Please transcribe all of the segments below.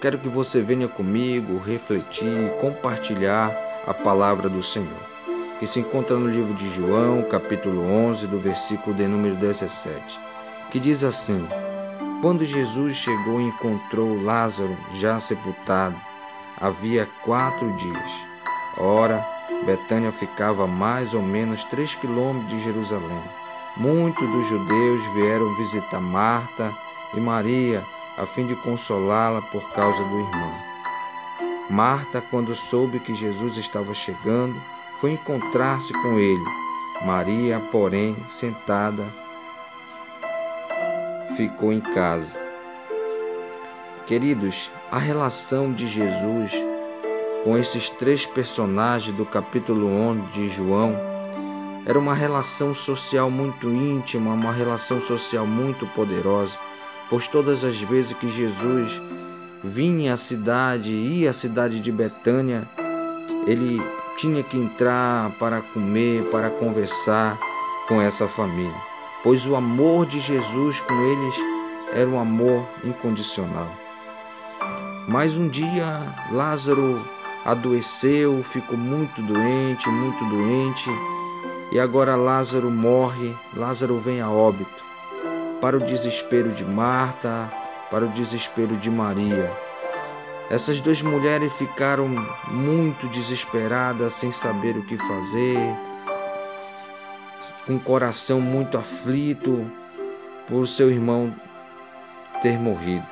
quero que você venha comigo refletir, compartilhar a palavra do Senhor, que se encontra no livro de João, capítulo 11, do versículo de número 17, que diz assim: Quando Jesus chegou e encontrou Lázaro já sepultado, havia quatro dias. Ora, Betânia ficava a mais ou menos três quilômetros de Jerusalém. Muitos dos judeus vieram visitar Marta e Maria a fim de consolá-la por causa do irmão. Marta, quando soube que Jesus estava chegando, foi encontrar-se com ele. Maria, porém, sentada, ficou em casa. Queridos, a relação de Jesus com esses três personagens do capítulo 11 de João era uma relação social muito íntima, uma relação social muito poderosa, pois todas as vezes que Jesus vinha à cidade, ia à cidade de Betânia, ele tinha que entrar para comer, para conversar com essa família, pois o amor de Jesus com eles era um amor incondicional. Mas um dia Lázaro adoeceu, ficou muito doente, muito doente, e agora Lázaro morre, Lázaro vem a óbito, para o desespero de Marta, para o desespero de Maria. Essas duas mulheres ficaram muito desesperadas, sem saber o que fazer, com o coração muito aflito por seu irmão ter morrido.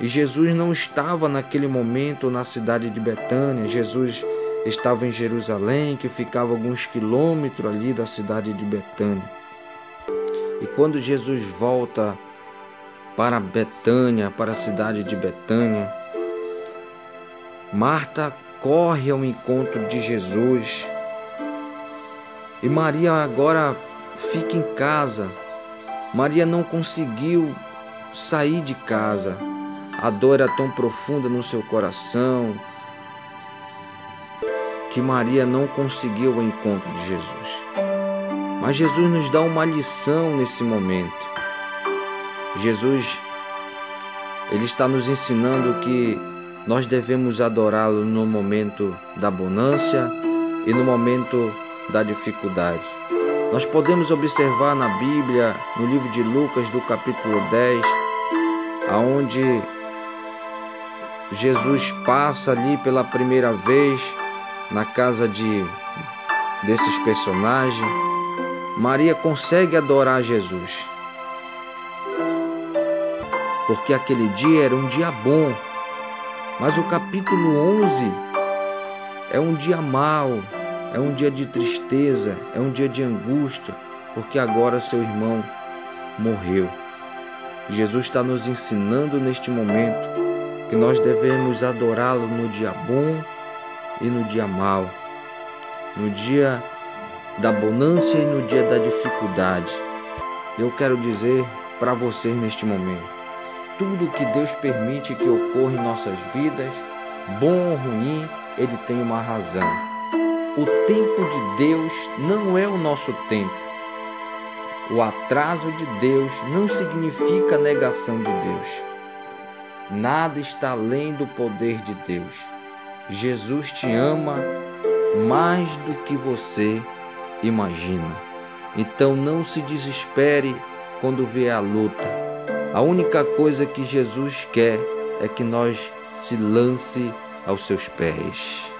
E Jesus não estava naquele momento na cidade de Betânia, Jesus estava em Jerusalém, que ficava alguns quilômetros ali da cidade de Betânia. E quando Jesus volta para Betânia, para a cidade de Betânia, Marta corre ao encontro de Jesus. E Maria agora fica em casa. Maria não conseguiu sair de casa. A dor era tão profunda no seu coração que Maria não conseguiu o encontro de Jesus. Mas Jesus nos dá uma lição nesse momento. Jesus ele está nos ensinando que nós devemos adorá-lo no momento da bonância e no momento da dificuldade. Nós podemos observar na Bíblia, no livro de Lucas, do capítulo 10, aonde Jesus passa ali pela primeira vez na casa de desses personagens, Maria consegue adorar Jesus. Porque aquele dia era um dia bom. Mas o capítulo 11 é um dia mau, é um dia de tristeza, é um dia de angústia, porque agora seu irmão morreu. Jesus está nos ensinando neste momento que nós devemos adorá-lo no dia bom e no dia mau, no dia da bonança e no dia da dificuldade. Eu quero dizer para vocês neste momento: tudo que Deus permite que ocorra em nossas vidas, bom ou ruim, Ele tem uma razão. O tempo de Deus não é o nosso tempo. O atraso de Deus não significa negação de Deus. Nada está além do poder de Deus. Jesus te ama mais do que você imagina. Então não se desespere quando vê a luta. A única coisa que Jesus quer é que nós se lance aos seus pés.